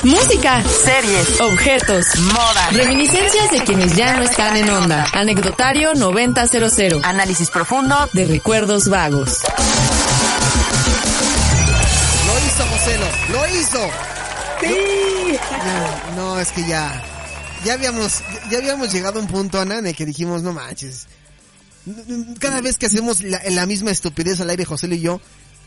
Música, Series. objetos, Moda. reminiscencias de quienes ya no están en onda. Anecdotario 9000 Análisis profundo. de recuerdos vagos. Lo hizo, Joselo, lo hizo. Sí. No, no, es que ya, ya habíamos, ya habíamos llegado a un punto, Ana, en el que dijimos, no manches. Cada vez que hacemos la, la misma estupidez al aire, Joselo y yo,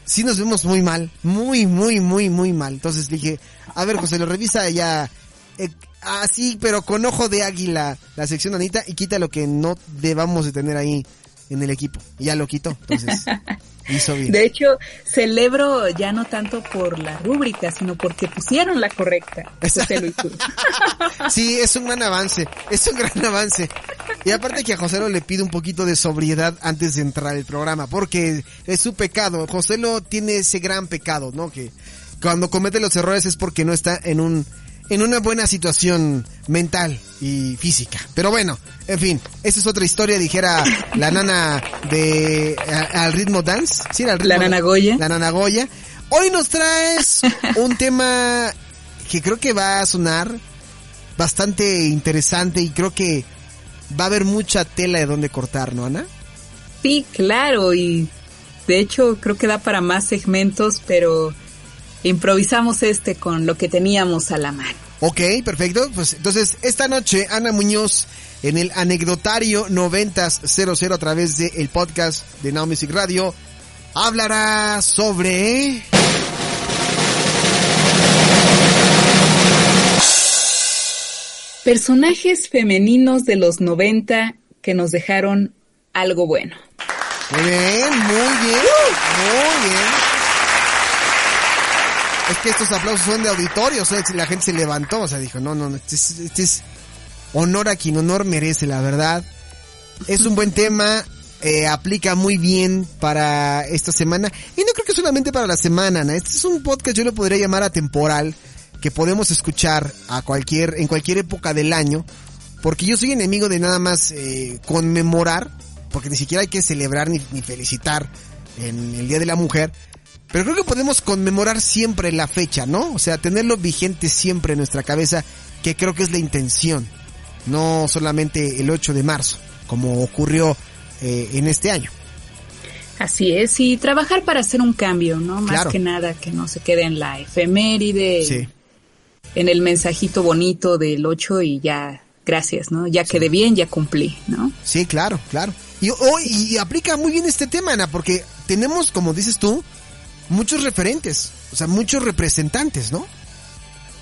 sí nos vemos muy mal, muy, muy, muy, muy mal. Entonces dije, a ver, José, lo revisa ya, eh, así, pero con ojo de águila, la sección Anita, y quita lo que no debamos de tener ahí en el equipo. Y ya lo quitó, entonces, hizo bien. De hecho, celebro ya no tanto por la rúbrica, sino porque pusieron la correcta. José Luis Cruz. Sí, es un gran avance, es un gran avance. Y aparte que a Joselo le pide un poquito de sobriedad antes de entrar al programa, porque es su pecado. Joselo tiene ese gran pecado, ¿no? Que cuando comete los errores es porque no está en un en una buena situación mental y física. Pero bueno, en fin, esa es otra historia, dijera la nana de a- al ritmo dance. Sí, al ritmo La nana Goya. La nana Goya. Hoy nos traes un tema que creo que va a sonar bastante interesante y creo que va a haber mucha tela de donde cortar, ¿no, Ana? Sí, claro, y de hecho creo que da para más segmentos, pero improvisamos este con lo que teníamos a la mano. Ok, perfecto. Pues entonces, esta noche, Ana Muñoz, en el anecdotario 9000 a través del podcast de Now Music Radio, hablará sobre... Personajes femeninos de los 90 que nos dejaron algo bueno. Muy bien, muy bien, muy bien. Es que estos aplausos son de auditorio, o sea, la gente se levantó, o sea, dijo, no, no, no, este es, este es honor a quien honor merece, la verdad. Es un buen tema, eh, aplica muy bien para esta semana, y no creo que solamente para la semana, Ana. este es un podcast, yo lo podría llamar atemporal, que podemos escuchar a cualquier, en cualquier época del año, porque yo soy enemigo de nada más eh, conmemorar, porque ni siquiera hay que celebrar ni, ni felicitar en el Día de la Mujer, pero creo que podemos conmemorar siempre la fecha, ¿no? O sea, tenerlo vigente siempre en nuestra cabeza, que creo que es la intención, no solamente el 8 de marzo, como ocurrió eh, en este año. Así es, y trabajar para hacer un cambio, ¿no? Más Claro. que nada que no se quede en la efeméride, Sí. en el mensajito bonito del 8 y ya, gracias, ¿no? Ya quedé bien, ya cumplí, ¿no? Sí, claro, claro. Y, oh, y aplica muy bien este tema, Ana, porque tenemos, como dices tú, muchos referentes, o sea, muchos representantes, ¿no?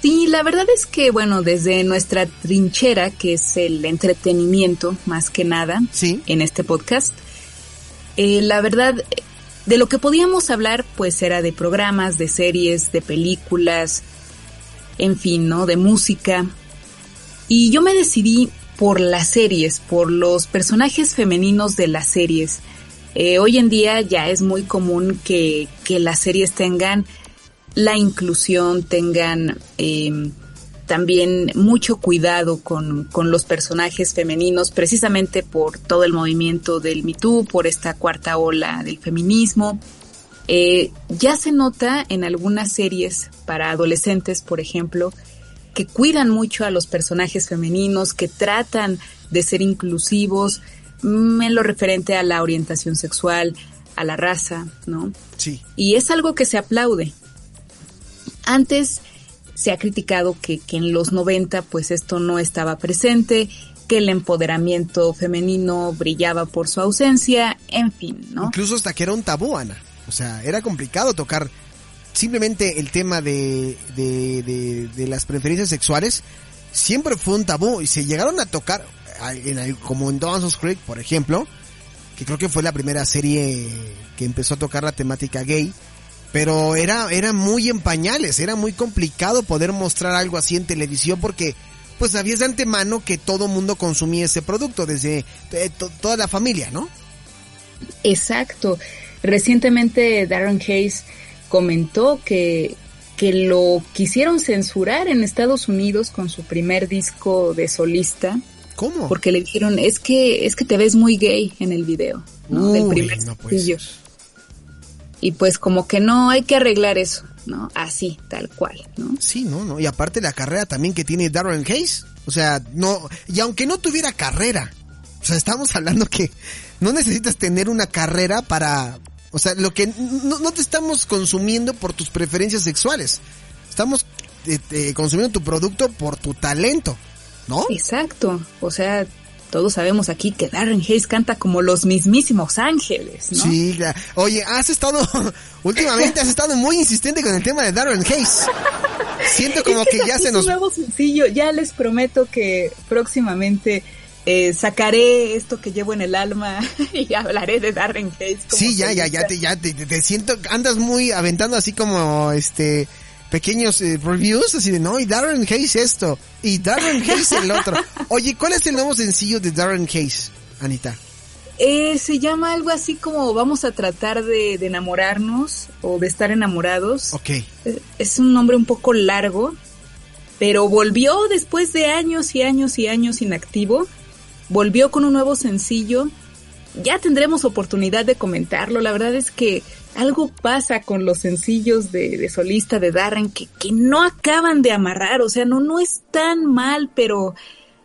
Sí, la verdad es que, bueno, desde nuestra trinchera, que es el entretenimiento, más que nada, Sí. en este podcast, eh, la verdad, de lo que podíamos hablar, pues era de programas, de series, de películas, en fin, ¿no? De música. Y yo me decidí por las series, por los personajes femeninos de las series. Eh, hoy en día ya es muy común que, que las series tengan la inclusión, tengan eh, también mucho cuidado con, con los personajes femeninos, precisamente por todo el movimiento del Me Too, por esta cuarta ola del feminismo. Eh, ya se nota en algunas series para adolescentes, por ejemplo, que cuidan mucho a los personajes femeninos, que tratan de ser inclusivos en lo referente a la orientación sexual, a la raza, ¿no? Sí. Y es algo que se aplaude. Antes se ha criticado que, que en los 90 pues esto no estaba presente, que el empoderamiento femenino brillaba por su ausencia, en fin, ¿no? Incluso hasta que era un tabú, Ana. O sea, era complicado tocar simplemente el tema de, de, de, de las preferencias sexuales. Siempre fue un tabú y se llegaron a tocar, como en Dawson's Creek, por ejemplo, que creo que fue la primera serie que empezó a tocar la temática gay. pero era, era muy en pañales, era muy complicado poder mostrar algo así en televisión porque pues sabías de antemano que todo mundo consumía ese producto, desde eh, toda la familia, ¿no? Exacto. Recientemente Darren Hayes comentó que, que lo quisieron censurar en Estados Unidos con su primer disco de solista. ¿Cómo? Porque le dijeron, es que, es que te ves muy gay en el video, ¿no? Del primer sencillo. Y pues como que no, hay que arreglar eso, ¿no? Así, tal cual, ¿no? Sí, no, no. Y aparte la carrera también que tiene Darren Hayes. O sea, no, y aunque no tuviera carrera, o sea, estamos hablando que no necesitas tener una carrera para, o sea, lo que no, no te estamos consumiendo por tus preferencias sexuales. Estamos eh, consumiendo tu producto por tu talento, ¿no? Exacto. O sea, todos sabemos aquí que Darren Hayes canta como los mismísimos ángeles, ¿no? Sí, oye, has estado, últimamente has estado muy insistente con el tema de Darren Hayes. Siento como que, ya se nos... nuevo sencillo, ya les prometo que próximamente eh, sacaré esto que llevo en el alma y hablaré de Darren Hayes. sí, ya, ya, ya, te, ya te, te siento, andas muy aventando así como, este, pequeños eh, reviews así de no, y Darren Hayes esto, y Darren Hayes el otro. Oye, ¿cuál es el nuevo sencillo de Darren Hayes, Anita? Eh, se llama algo así como vamos a tratar de, enamorarnos o de estar enamorados. Ok. Es, es un nombre un poco largo, pero volvió después de años y años y años inactivo. Volvió con un nuevo sencillo. Ya tendremos oportunidad de comentarlo. La verdad es que algo pasa con los sencillos de, solista de Darren que, que, no acaban de amarrar, o sea, no, no es tan mal, pero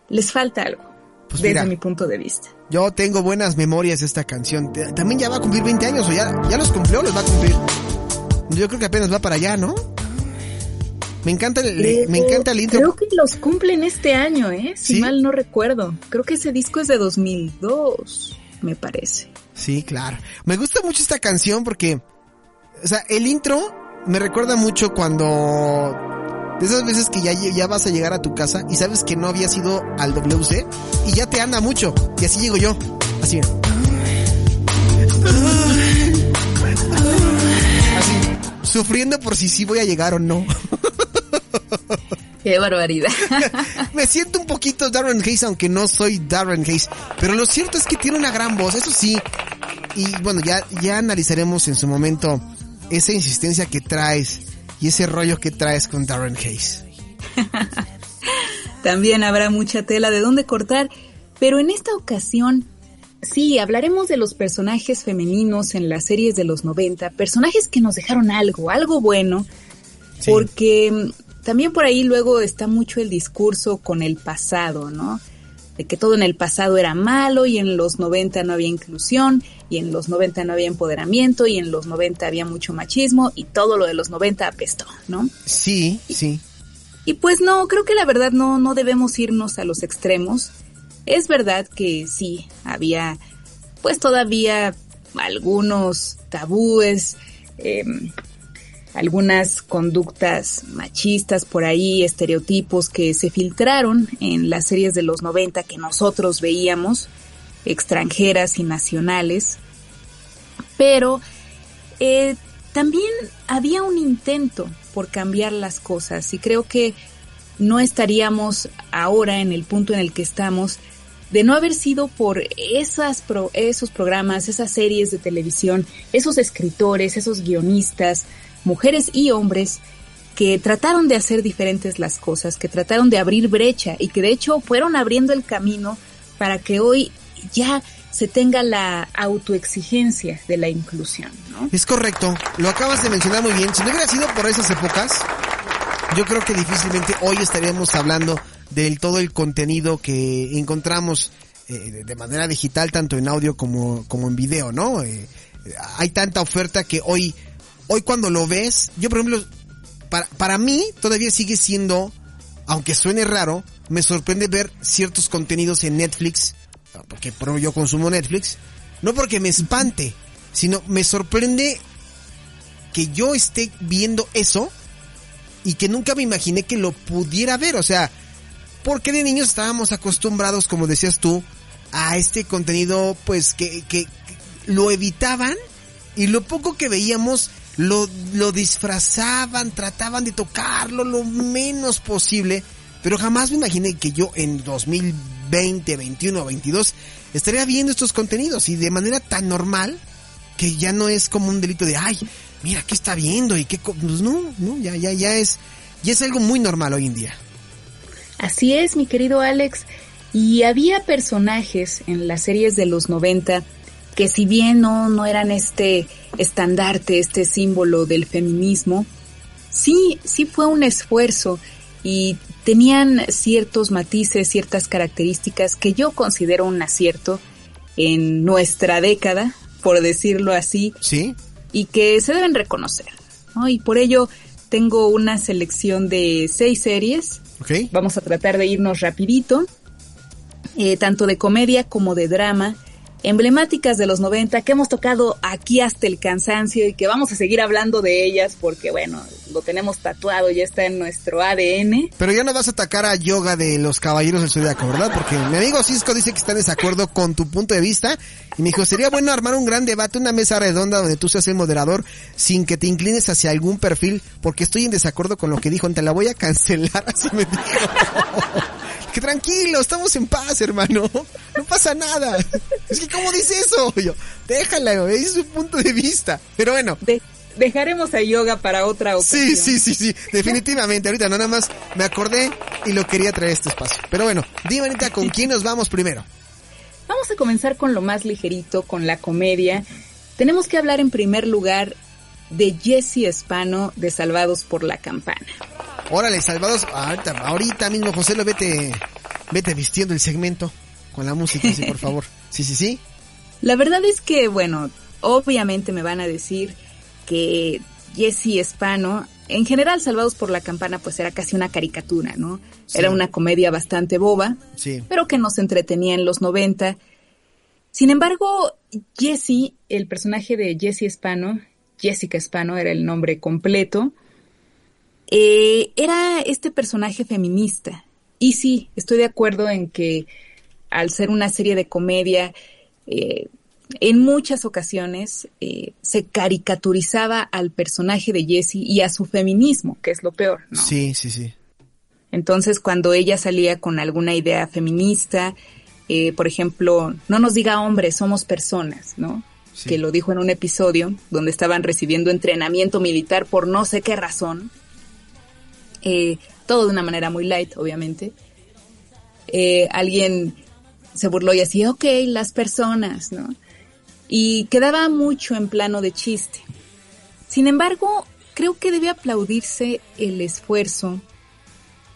les falta algo, pues desde mi punto de vista. Yo tengo buenas memorias de esta canción. También ya va a cumplir 20 años, o ya, ya los cumplió, los va a cumplir. Yo creo que apenas va para allá, ¿no? Me encanta el, me encanta el intro. Creo que los cumplen este año, ¿eh? Si mal no recuerdo. Creo que ese disco es de 2002, me parece. Sí, claro. Me gusta mucho esta canción porque, o sea, el intro me recuerda mucho cuando de esas veces que ya, ya vas a llegar a tu casa y sabes que no había ido al WC y ya te anda mucho. Y así llego yo. Así. Así. Sufriendo por si sí voy a llegar o no. Qué barbaridad. Me siento un poquito Darren Hayes, aunque no soy Darren Hayes. Pero lo cierto es que tiene una gran voz, eso sí. Y bueno, ya, ya analizaremos en su momento esa insistencia que traes y ese rollo que traes con Darren Hayes. También habrá mucha tela de dónde cortar, pero en esta ocasión sí, hablaremos de los personajes femeninos en las series de los 90, personajes que nos dejaron algo, algo bueno, porque también por ahí luego está mucho el discurso con el pasado, ¿no? De que todo en el pasado era malo y en los 90 no había inclusión y en los 90 no había empoderamiento y en los 90 había mucho machismo y todo lo de los 90 apestó, ¿no? Sí, sí. Y, pues no, creo que la verdad no, no debemos irnos a los extremos. Es verdad que sí, había pues todavía algunos tabúes, eh, algunas conductas machistas por ahí, estereotipos que se filtraron en las series de los 90 que nosotros veíamos, extranjeras y nacionales. Pero eh, también había un intento por cambiar las cosas y creo que no estaríamos ahora en el punto en el que estamos de no haber sido por esas esos programas, esas series de televisión, esos escritores, esos guionistas, mujeres y hombres que trataron de hacer diferentes las cosas, que trataron de abrir brecha y que de hecho fueron abriendo el camino para que hoy ya se tenga la autoexigencia de la inclusión. ¿no? Es correcto, lo acabas de mencionar muy bien. Si no hubiera sido por esas épocas, yo creo que difícilmente hoy estaríamos hablando del todo el contenido que encontramos eh, de manera digital, tanto en audio como, como en video, ¿no? Eh, hay tanta oferta que hoy hoy cuando lo ves, yo por ejemplo, para, para mí todavía sigue siendo, aunque suene raro, me sorprende ver ciertos contenidos en Netflix, porque por yo consumo Netflix, no porque me espante, sino me sorprende que yo esté viendo eso y que nunca me imaginé que lo pudiera ver, o sea, porque de niños estábamos acostumbrados, como decías tú, a este contenido pues que, que lo evitaban y lo poco que veíamos lo, lo disfrazaban, trataban de tocarlo lo menos posible, pero jamás me imaginé que yo en 2020, 21, 22 estaría viendo estos contenidos y de manera tan normal que ya no es como un delito de, ay, mira, ¿qué está viendo? Y qué, pues no, no, ya, ya, ya es, ya es algo muy normal hoy en día. Así es, mi querido Alex. Y había personajes en las series de los 90 que si bien no, no eran este estandarte, este símbolo del feminismo, sí, sí fue un esfuerzo y tenían ciertos matices, ciertas características que yo considero un acierto en nuestra década, por decirlo así. Sí. Y que se deben reconocer. ¿no? Y por ello tengo una selección de seis series. Okay. Vamos a tratar de irnos rapidito. Eh, tanto de comedia como de drama emblemáticas de los 90 que hemos tocado aquí hasta el cansancio y que vamos a seguir hablando de ellas porque bueno, lo tenemos tatuado, ya está en nuestro ADN. Pero ya no vas a atacar a yoga de los caballeros del Zodiaco, ¿verdad? Porque mi amigo Cisco dice que está en desacuerdo con tu punto de vista y me dijo, sería bueno armar un gran debate, una mesa redonda donde tú seas el moderador sin que te inclines hacia algún perfil porque estoy en desacuerdo con lo que dijo, te la voy a cancelar, así me dijo. Que tranquilo, estamos en paz, hermano. No pasa nada. Es que, ¿cómo dice eso? Yo, déjala, es su punto de vista. Pero bueno. De dejaremos a yoga para otra ocasión. Sí, sí, sí, sí, definitivamente. Ahorita no, nada más me acordé y lo quería traer a este espacio. Pero bueno, dime Anita, ¿con quién nos vamos primero? Vamos a comenzar con lo más ligerito, con la comedia. Tenemos que hablar en primer lugar de Jesse Espano de Salvados por la Campana. Órale, Salvados, ahorita, ahorita mismo José lo vete, vete vistiendo el segmento con la música, sí, por favor. Sí, sí, sí. La verdad es que, bueno, obviamente me van a decir que Jesse Espano, en general Salvados por la Campana, pues era casi una caricatura, ¿no? Sí. Era una comedia bastante boba, Sí. pero que nos entretenía en los 90. Sin embargo, Jesse, el personaje de Jesse Espano, Jessica Espano era el nombre completo, eh, era este personaje feminista. Y sí, estoy de acuerdo en que al ser una serie de comedia, eh, en muchas ocasiones eh, se caricaturizaba al personaje de Jessie y a su feminismo, que es lo peor. ¿no? Sí, sí, sí. Entonces, cuando ella salía con alguna idea feminista, eh, por ejemplo, no nos diga hombres, somos personas, ¿no? Sí. Que lo dijo en un episodio donde estaban recibiendo entrenamiento militar por no sé qué razón. Eh, todo de una manera muy light, obviamente. Eh, alguien se burló y así, ok, las personas, ¿no? Y quedaba mucho en plano de chiste. Sin embargo, creo que debe aplaudirse el esfuerzo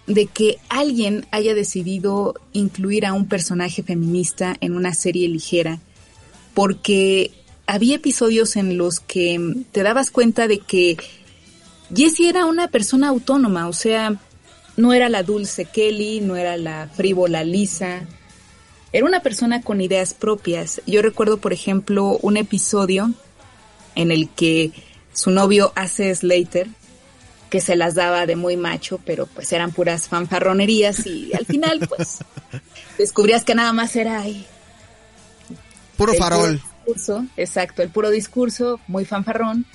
de que alguien haya decidido incluir a un personaje feminista en una serie ligera, porque había episodios en los que te dabas cuenta de que Jessie era una persona autónoma, o sea, no era la dulce Kelly, no era la frívola Lisa, era una persona con ideas propias. Yo recuerdo, por ejemplo, un episodio en el que su novio hace Slater, que se las daba de muy macho, pero pues eran puras fanfarronerías y al final pues descubrías que nada más era ahí. Puro farol. puro discurso, exacto, el puro discurso, muy fanfarrón,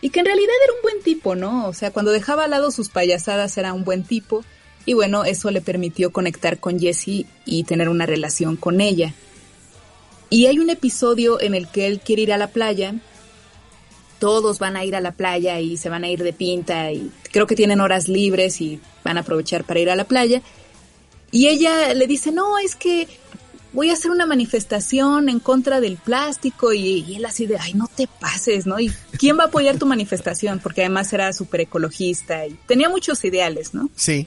y que en realidad era un buen tipo, ¿no? O sea, cuando dejaba al lado sus payasadas era un buen tipo, y bueno, eso le permitió conectar con Jessie y tener una relación con ella. Y hay un episodio en el que él quiere ir a la playa, todos van a ir a la playa y se van a ir de pinta y creo que tienen horas libres y van a aprovechar para ir a la playa. Y ella le dice, no, es que voy a hacer una manifestación en contra del plástico y, y él así de, ay, no te pases, ¿no? ¿Y quién va a apoyar tu manifestación? Porque además era súper ecologista y tenía muchos ideales, ¿no? Sí.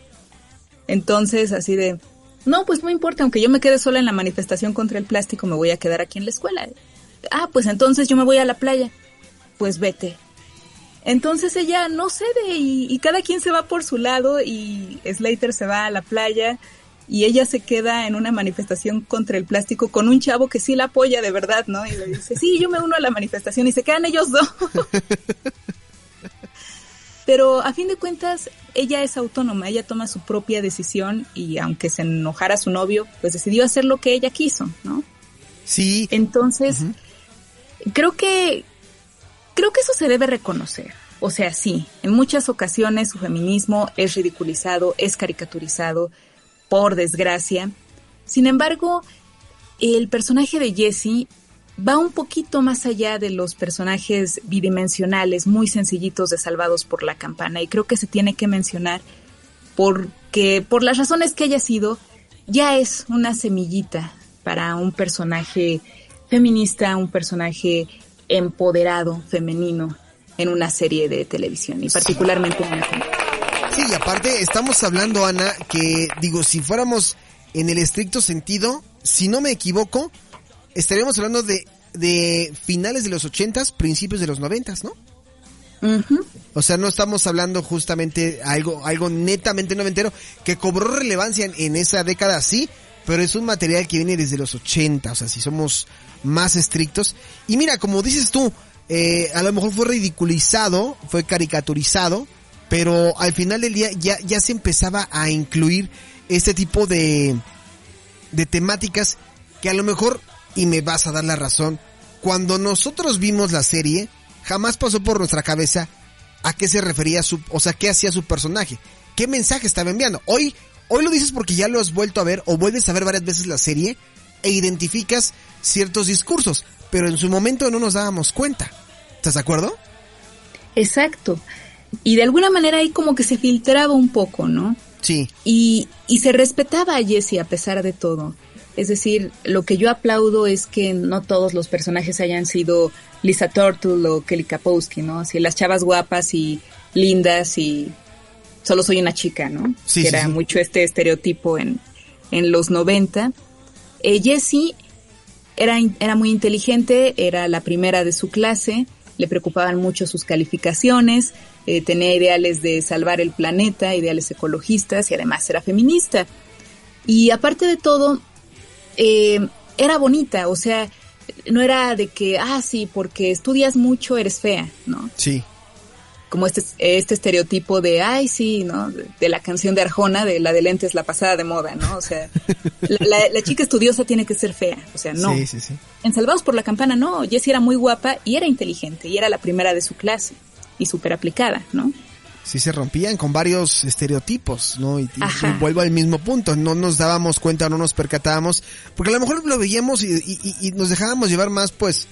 Entonces, así de, no, pues no importa, aunque yo me quede sola en la manifestación contra el plástico, me voy a quedar aquí en la escuela. Ah, pues entonces yo me voy a la playa. Pues vete. Entonces ella no cede y, y cada quien se va por su lado y Slater se va a la playa y ella se queda en una manifestación contra el plástico con un chavo que sí la apoya de verdad, ¿no? Y le dice, sí, yo me uno a la manifestación y se quedan ellos dos. Pero a fin de cuentas, ella es autónoma, ella toma su propia decisión y aunque se enojara su novio, pues decidió hacer lo que ella quiso, ¿no? Sí. Entonces, creo que creo que eso se debe reconocer. O sea, sí, en muchas ocasiones su feminismo es ridiculizado, es caricaturizado, por desgracia. Sin embargo, el personaje de Jessie va un poquito más allá de los personajes bidimensionales, muy sencillitos de Salvados por la Campana, y creo que se tiene que mencionar porque por las razones que haya sido, ya es una semillita para un personaje feminista, un personaje empoderado, femenino, en una serie de televisión y particularmente en una Sí, y aparte estamos hablando, Ana, que digo, si fuéramos en el estricto sentido, si no me equivoco, estaríamos hablando de, de finales de los ochentas, principios de los noventas, ¿no? O sea, no estamos hablando justamente algo, algo netamente noventero que cobró relevancia en, en, esa década, sí, pero es un material que viene desde los 80, o sea, si somos más estrictos. Y mira, como dices tú, eh, a lo mejor fue ridiculizado, fue caricaturizado, pero al final del día ya, ya se empezaba a incluir este tipo de, de temáticas que a lo mejor, y me vas a dar la razón, cuando nosotros vimos la serie, jamás pasó por nuestra cabeza a qué se refería su, o sea, qué hacía su personaje, qué mensaje estaba enviando. Hoy, hoy lo dices porque ya lo has vuelto a ver o vuelves a ver varias veces la serie e identificas ciertos discursos, pero en su momento no nos dábamos cuenta. ¿Estás de acuerdo? Exacto. Y de alguna manera ahí como que se filtraba un poco, ¿no? Sí. Y, y se respetaba a Jessie a pesar de todo. Es decir, lo que yo aplaudo es que no todos los personajes hayan sido Lisa Turtle o Kelly Kapowski, ¿no? Así las chavas guapas y lindas y solo soy una chica, ¿no? Sí, que sí, era sí. mucho este estereotipo en, en los 90. Eh, Jessie era, era muy inteligente, era la primera de su clase, le preocupaban mucho sus calificaciones, eh, tenía ideales de salvar el planeta, ideales ecologistas y además era feminista. Y aparte de todo, eh, era bonita, o sea, no era de que, ah, sí, porque estudias mucho eres fea, ¿no? Sí. Como este, este estereotipo de, ay, sí, ¿no? De, de la canción de Arjona, de la de lentes, la pasada de moda, ¿no? O sea, la, la, la, chica estudiosa tiene que ser fea, o sea, no. Sí, sí, sí. En Salvados por la Campana, no, Jessie era muy guapa y era inteligente y era la primera de su clase y súper aplicada, ¿no? Sí se rompían con varios estereotipos, ¿no? Y, vuelvo al mismo punto, no nos dábamos cuenta, no nos percatábamos, porque a lo mejor lo veíamos y, y, y nos dejábamos llevar más, pues,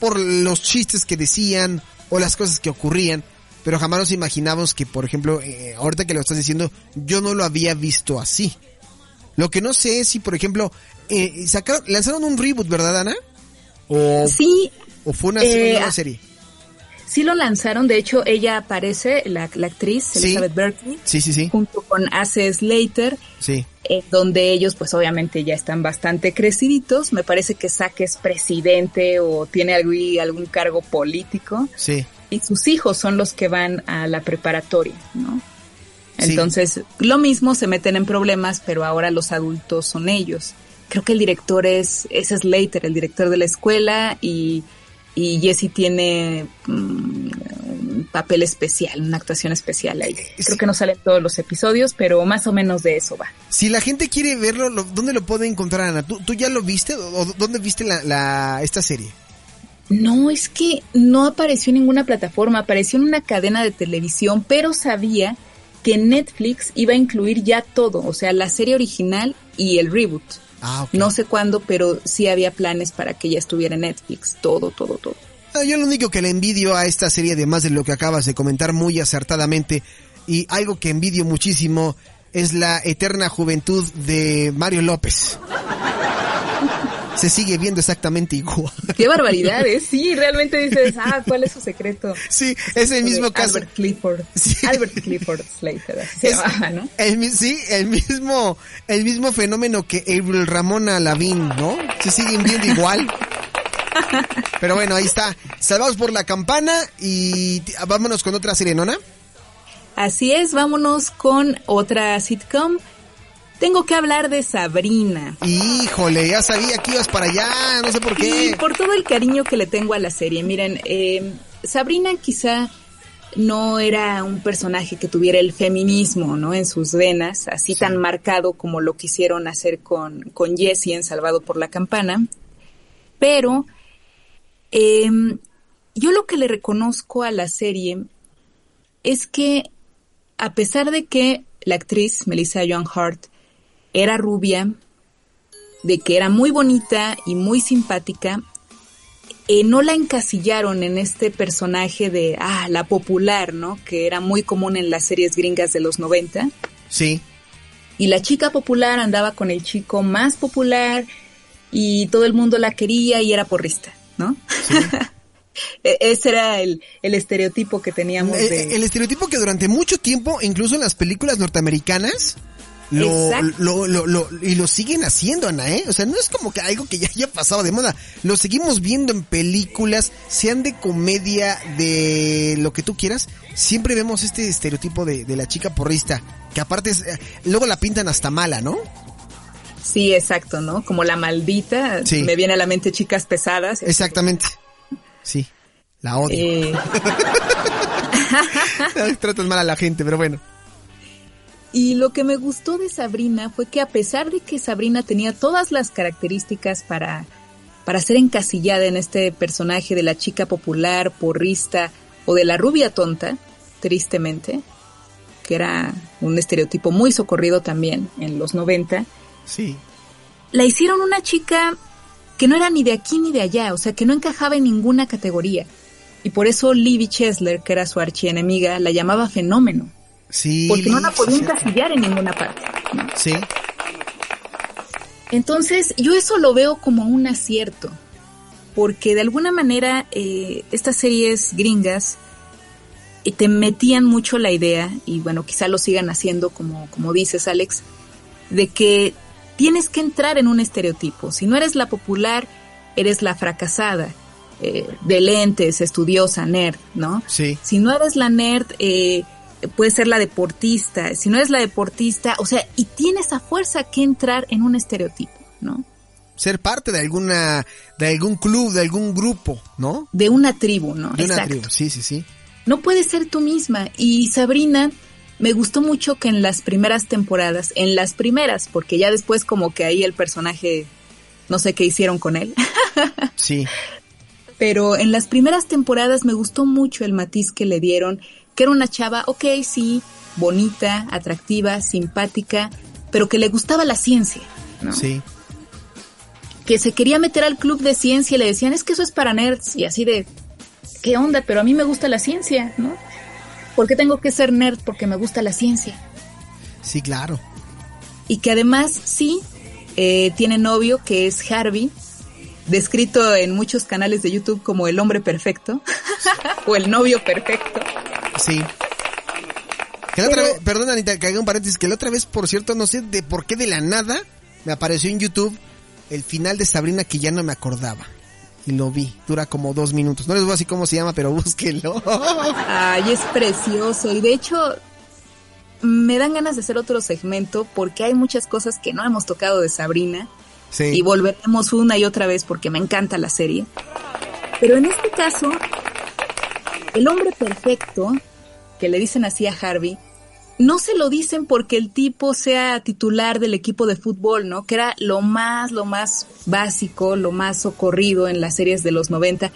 por los chistes que decían o las cosas que ocurrían, pero jamás nos imaginamos que, por ejemplo, eh, ahorita que lo estás diciendo, yo no lo había visto así. Lo que no sé es si, por ejemplo, eh, sacaron, lanzaron un reboot, ¿verdad, Ana? O, sí. ¿O fue una, eh, nueva serie? Sí lo lanzaron, de hecho ella aparece, la, la actriz Sí. Elizabeth Berkley, Sí, sí, sí. junto con Ace Slater, Sí. eh, donde ellos pues obviamente ya están bastante creciditos. Me parece que Zack es presidente o tiene algún, algún cargo político. Sí. Y sus hijos son los que van a la preparatoria, ¿no? Entonces, lo mismo, se meten en problemas, pero ahora los adultos son ellos. Creo que el director es, es Slater, el director de la escuela, y, y Jesse tiene mm, un papel especial, una actuación especial ahí. Creo que no salen todos los episodios, pero más o menos de eso va. Si la gente quiere verlo, lo, ¿dónde lo puede encontrar, Ana? ¿Tú, tú ya lo viste o dónde viste la, la, esta serie? No, es que no apareció en ninguna plataforma, apareció en una cadena de televisión, pero sabía que Netflix iba a incluir ya todo, o sea, la serie original y el reboot. Ah, okay. No sé cuándo, pero sí había planes para que ya estuviera en Netflix, todo, todo, todo. Ah, yo lo único que le envidio a esta serie, además de lo que acabas de comentar muy acertadamente, y algo que envidio muchísimo, es la eterna juventud de Mario López. Se sigue viendo exactamente igual. Qué barbaridad, ¿eh? Sí, realmente dices, ah, ¿cuál es su secreto? Sí, es el mismo caso. Albert Clifford. Sí. Albert Clifford Slater, así se llama, ¿no? El, sí, el mismo, el mismo fenómeno que Avril Ramona Lavín, ¿no? Se siguen viendo igual. Pero bueno, ahí está. Salvados por la campana y vámonos con otra serie, ¿nona? Así es, vámonos con otra sitcom tengo que hablar de Sabrina. Híjole, ya sabía que ibas para allá, no sé por qué. Sí, por todo el cariño que le tengo a la serie. Miren, eh, Sabrina quizá no era un personaje que tuviera el feminismo, ¿no? En sus venas, así sí. tan marcado como lo quisieron hacer con, con Jessie en Salvado por la Campana. Pero eh, yo lo que le reconozco a la serie es que a pesar de que la actriz Melissa Joan Hart era rubia, de que era muy bonita y muy simpática, eh, no la encasillaron en este personaje de, ah, la popular, ¿no? Que era muy común en las series gringas de los 90. Sí. Y la chica popular andaba con el chico más popular y todo el mundo la quería y era porrista, ¿no? Sí. E-, ese era el, el, estereotipo que teníamos. El, de... el, estereotipo que durante mucho tiempo, incluso en las películas norteamericanas, lo, lo, lo, lo, y lo siguen haciendo, Ana, ¿eh? O sea, no es como que algo que ya haya pasado de moda. Lo seguimos viendo en películas, sean de comedia, de lo que tú quieras. Siempre vemos este estereotipo de, de la chica porrista, que aparte es, eh, luego la pintan hasta mala, ¿no? Sí, exacto, ¿no? Como la maldita. Sí. Me viene a la mente chicas pesadas. Exactamente. Sí, la odio. Eh... Tratas mal a la gente, pero bueno. Y lo que me gustó de Sabrina fue que a pesar de que Sabrina tenía todas las características para, para ser encasillada en este personaje de la chica popular, porrista o de la rubia tonta, tristemente, que era un estereotipo muy socorrido también en los 90. Sí. La hicieron una chica que no era ni de aquí ni de allá, o sea, que no encajaba en ninguna categoría. Y por eso Libby Chesler, que era su archienemiga, la llamaba fenómeno. Sí. Porque no la podía encasillar en ninguna parte. ¿no? Sí. Entonces, yo eso lo veo como un acierto. Porque de alguna manera eh, estas series gringas eh, te metían mucho la idea, y bueno, quizá lo sigan haciendo como, como dices, Alex, de que tienes que entrar en un estereotipo. Si no eres la popular, eres la fracasada, eh, de lentes, estudiosa, nerd, ¿no? Sí. Si no eres la nerd, eh, puede ser la deportista. Si no eres la deportista, o sea, y tienes a fuerza que entrar en un estereotipo, ¿no? Ser parte de alguna, de algún club, de algún grupo, ¿no? De una tribu, ¿no? De una Exacto. tribu, sí, sí, sí. No puedes ser tú misma. Y Sabrina, me gustó mucho que en las primeras temporadas, en las primeras, porque ya después como que ahí el personaje, no sé qué hicieron con él. Sí. Pero en las primeras temporadas me gustó mucho el matiz que le dieron, que era una chava, ok, sí, bonita, atractiva, simpática, pero que le gustaba la ciencia, ¿no? Sí. Que se quería meter al club de ciencia y le decían, es que eso es para nerds, y así de, ¿qué onda? Pero a mí me gusta la ciencia, ¿no? ¿Por qué tengo que ser nerd? Porque me gusta la ciencia. Sí, claro. Y que además, sí, eh, tiene novio que es Harvey, descrito en muchos canales de YouTube como el hombre perfecto o el novio perfecto. Sí. Que la otra vez, perdón Anita, que haga un paréntesis, que la otra vez, por cierto, no sé de por qué de la nada, me apareció en YouTube el final de Sabrina que ya no me acordaba. Y lo vi, dura como dos minutos. No les voy a decir cómo se llama, pero búsquenlo. Ay, es precioso. Y de hecho, me dan ganas de hacer otro segmento porque hay muchas cosas que no hemos tocado de Sabrina. Sí. Y volveremos una y otra vez porque me encanta la serie. Pero en este caso, el hombre perfecto, que le dicen así a Harvey, no se lo dicen porque el tipo sea titular del equipo de fútbol, ¿no? Que era lo más, lo más básico, lo más socorrido en las series de los 90.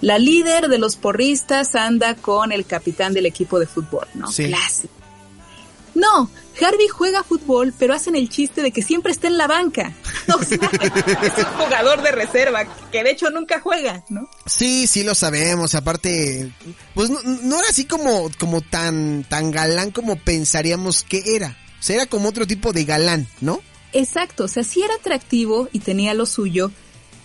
La líder de los porristas anda con el capitán del equipo de fútbol, ¿no? Sí. Clásico. No, Harvey juega fútbol, pero hacen el chiste de que siempre está en la banca. O sea, es un jugador de reserva, que de hecho nunca juega, ¿no? Sí, sí lo sabemos. Aparte, pues no, no era así como, como tan, tan galán como pensaríamos que era. O sea, era como otro tipo de galán, ¿no? Exacto, o sea, sí era atractivo y tenía lo suyo,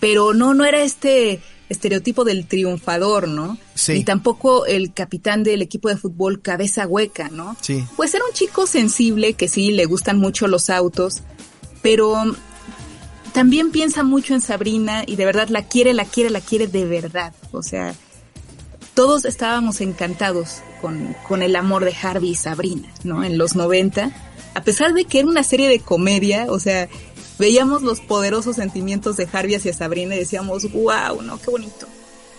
pero no, no era este estereotipo del triunfador, ¿no? Sí. Y tampoco el capitán del equipo de fútbol cabeza hueca, ¿no? Sí. Pues era un chico sensible que sí le gustan mucho los autos, pero también piensa mucho en Sabrina y de verdad la quiere, la quiere, la quiere de verdad. O sea, todos estábamos encantados con, con el amor de Harvey y Sabrina, ¿no? En los 90, a pesar de que era una serie de comedia, o sea, veíamos los poderosos sentimientos de Harvey hacia Sabrina y decíamos, wow, ¿no? Qué bonito.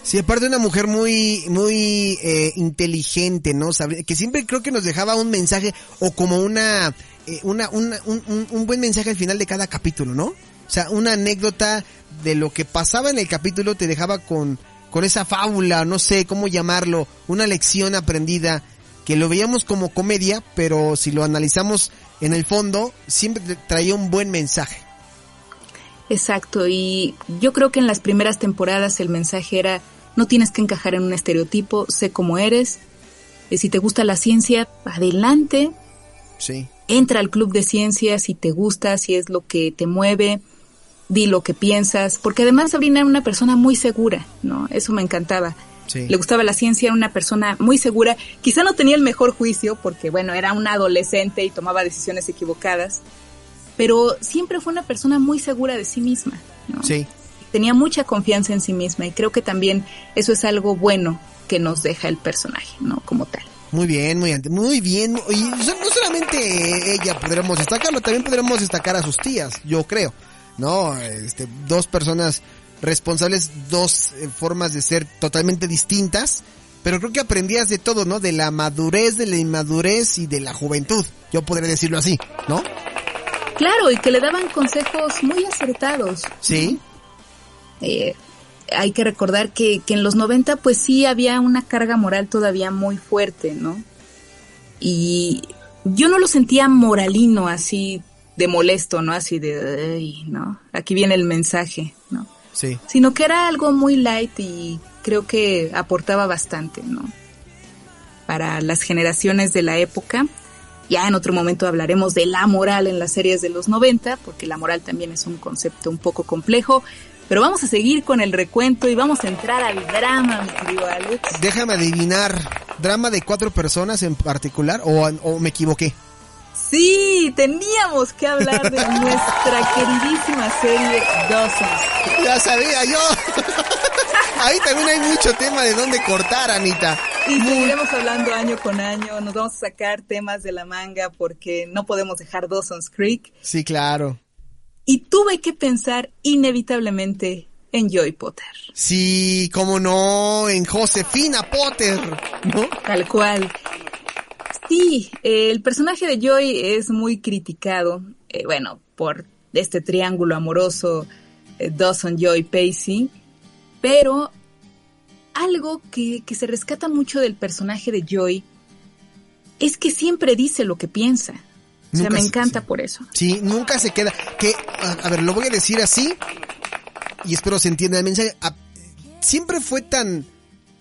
Sí, aparte una mujer muy, muy eh, inteligente, ¿no? Sabrina, que siempre creo que nos dejaba un mensaje o como una, eh, una, una un, un, buen mensaje al final de cada capítulo, ¿no? O sea, una anécdota de lo que pasaba en el capítulo te dejaba con, con esa fábula, no sé cómo llamarlo, una lección aprendida que lo veíamos como comedia, pero si lo analizamos en el fondo, siempre traía un buen mensaje. Exacto, y yo creo que en las primeras temporadas el mensaje era, no tienes que encajar en un estereotipo, sé cómo eres, y si te gusta la ciencia, adelante. Sí. Entra al club de ciencias si te gusta, si es lo que te mueve, di lo que piensas, porque además Sabrina era una persona muy segura, ¿no? Eso me encantaba. Sí. Le gustaba la ciencia, era una persona muy segura. Quizá no tenía el mejor juicio porque, bueno, era una adolescente y tomaba decisiones equivocadas, pero siempre fue una persona muy segura de sí misma, ¿no? Sí. Tenía mucha confianza en sí misma y creo que también eso es algo bueno que nos deja el personaje, ¿no? Como tal. Muy bien, muy, muy bien. Y no solamente ella podremos destacarlo, también podremos destacar a sus tías, yo creo. ¿No? Este, dos personas responsables, dos eh, formas de ser totalmente distintas. Pero creo que aprendías de todo, ¿no? De la madurez, de la inmadurez y de la juventud. Yo podría decirlo así, ¿no? Claro, y que le daban consejos muy acertados. Sí. Eh, hay que recordar que, que en los 90 pues sí había una carga moral todavía muy fuerte, ¿no? Y yo no lo sentía moralino así de molesto, ¿no? Así de, "Ay", ¿no? Aquí viene el mensaje, ¿no? Sí. Sino que era algo muy light y creo que aportaba bastante, ¿no? Para las generaciones de la época. Ya en otro momento hablaremos de la moral en las series de los 90, porque la moral también es un concepto un poco complejo. Pero vamos a seguir con el recuento y vamos a entrar al drama, mi querido Alex. Déjame adivinar. ¿Drama de cuatro personas en particular? ¿O, o me equivoqué? Sí, teníamos que hablar de nuestra queridísima serie Dawson's Ya sabía yo. Ahí también hay mucho tema de dónde cortar, Anita. Y seguiremos hablando año con año, nos vamos a sacar temas de la manga porque no podemos dejar Dawson's Creek. Sí, claro. Y tuve que pensar inevitablemente en Joy Potter. Sí, cómo no, en Josefina Potter, ¿no? Tal cual. Sí, eh, el personaje de Joy es muy criticado, eh, bueno, por este triángulo amoroso eh, Dawson, Joy, Pacey, pero algo que, que se rescata mucho del personaje de Joy es que siempre dice lo que piensa. O sea, Nunca me encanta por eso. Sí, nunca se queda. Que, a, a ver, lo voy a decir así y espero se entienda el mensaje. A- siempre fue tan,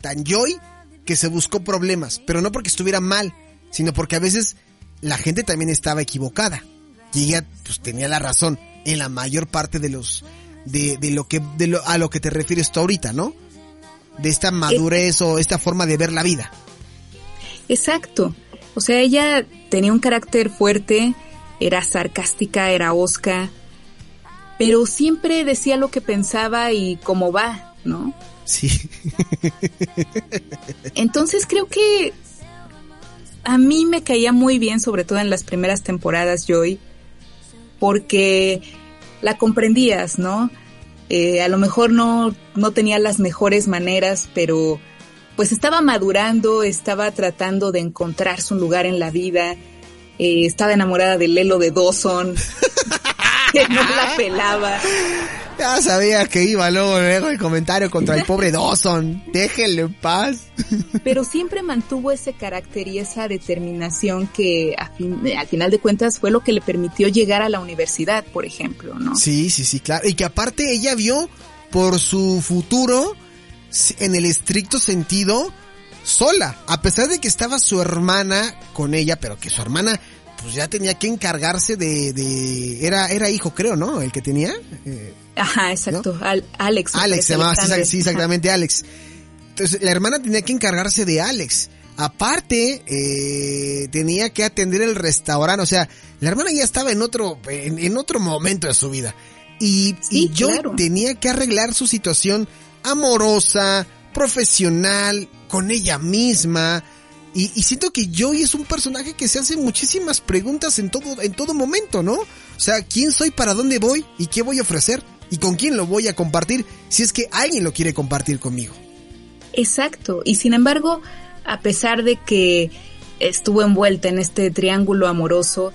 tan joy que se buscó problemas, pero no porque estuviera mal, sino porque a veces la gente también estaba equivocada y ella pues tenía la razón en la mayor parte de los de, de lo que de lo, a lo que te refieres tú ahorita, ¿no? De esta madurez o esta forma de ver la vida. Exacto. O sea, ella tenía un carácter fuerte, era sarcástica, era osca, pero siempre decía lo que pensaba y cómo va, ¿no? Sí. Entonces creo que a mí me caía muy bien, sobre todo en las primeras temporadas, Joy, porque la comprendías, ¿no? Eh, a lo mejor no, no tenía las mejores maneras, pero pues estaba madurando, estaba tratando de encontrarse un lugar en la vida, eh, estaba enamorada del Lelo de Dawson, que no la pelaba. Ya sabía que iba luego, luego el comentario contra el pobre Dawson. Déjenlo en paz. pero siempre mantuvo ese carácter y esa determinación que a fin- al final de cuentas fue lo que le permitió llegar a la universidad, por ejemplo, ¿no? Sí, sí, sí, claro. Y que aparte ella vio por su futuro, en el estricto sentido, sola. A pesar de que estaba su hermana con ella, pero que su hermana pues ya tenía que encargarse de... de era, era hijo, creo, ¿no? El que tenía. Eh, Ajá, exacto. Al- Alex. Alex se llamaba, sí, exactamente, Alex. Entonces, la hermana tenía que encargarse de Alex. Aparte, eh, tenía que atender el restaurante. O sea, la hermana ya estaba en otro, en, en otro momento de su vida. Y, Sí, y yo claro. tenía que arreglar su situación amorosa, profesional, con ella misma. Y, y siento que Joey es un personaje que se hace muchísimas preguntas en todo, en todo momento, ¿no? O sea, ¿quién soy, para dónde voy y qué voy a ofrecer? ¿Y con quién lo voy a compartir si es que alguien lo quiere compartir conmigo? Exacto. Y sin embargo, a pesar de que estuvo envuelta en este triángulo amoroso,